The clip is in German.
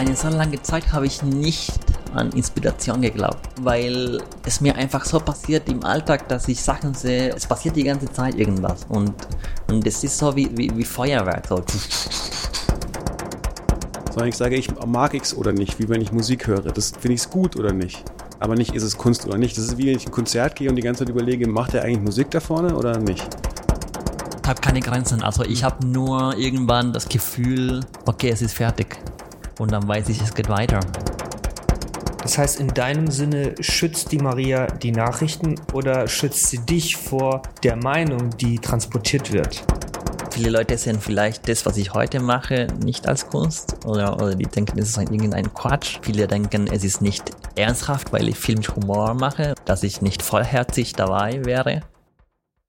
Eine so lange Zeit habe ich nicht an Inspiration geglaubt, weil es mir einfach so passiert im Alltag, dass ich Sachen sehe, es passiert die ganze Zeit irgendwas und, und es ist so wie, wie, wie Feuerwerk. So. Sondern ich sage, ich mag X oder nicht, wie wenn ich Musik höre. Das finde ich es gut oder nicht. Aber nicht, ist es Kunst oder nicht. Das ist wie wenn ich ein Konzert gehe und die ganze Zeit überlege, macht er eigentlich Musik da vorne oder nicht? Ich habe keine Grenzen. Also ich habe nur irgendwann das Gefühl, okay, es ist fertig. Und dann weiß ich, es geht weiter. Das heißt, in deinem Sinne schützt die Maria die Nachrichten oder schützt sie dich vor der Meinung, die transportiert wird? Viele Leute sehen vielleicht das, was ich heute mache, nicht als Kunst oder, oder die denken, es ist irgendein Quatsch. Viele denken, es ist nicht ernsthaft, weil ich viel mit Humor mache, dass ich nicht vollherzig dabei wäre.